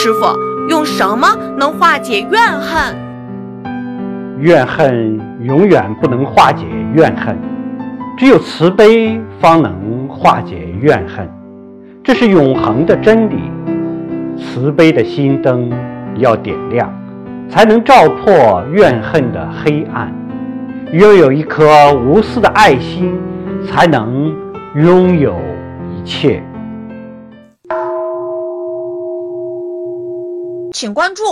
师傅，用什么能化解怨恨？怨恨永远不能化解怨恨，只有慈悲方能化解怨恨，这是永恒的真理。慈悲的心灯要点亮，才能照破怨恨的黑暗；拥有一颗无私的爱心，才能拥有一切。请关注